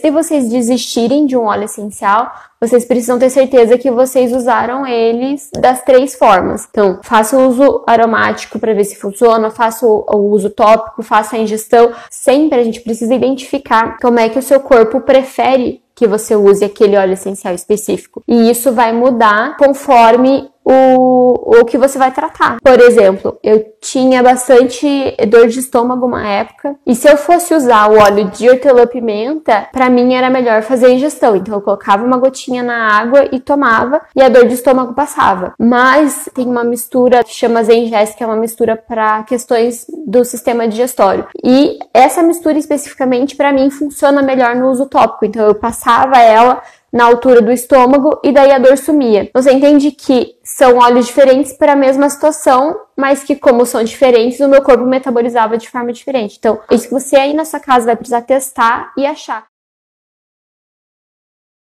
de vocês desistirem de um óleo essencial, vocês precisam ter certeza que vocês usaram eles das três formas. Então, faça o uso aromático para ver se funciona, faça o uso tópico, faça a ingestão. Sempre a gente precisa identificar como é que o seu corpo prefere que você use aquele óleo essencial específico. E isso vai mudar conforme o, o que você vai tratar. Por exemplo, eu tinha bastante dor de estômago uma época, e se eu fosse usar o óleo de hortelã-pimenta, para mim era melhor fazer ingestão. Então eu colocava uma gotinha na água e tomava, e a dor de estômago passava. Mas tem uma mistura que chama Zengest, que é uma mistura para questões do sistema digestório. E essa mistura especificamente para mim funciona melhor no uso tópico. Então eu passava ela na altura do estômago e daí a dor sumia. Você entende que são óleos diferentes para a mesma situação, mas que como são diferentes, o meu corpo metabolizava de forma diferente. Então, isso que você aí na sua casa vai precisar testar e achar.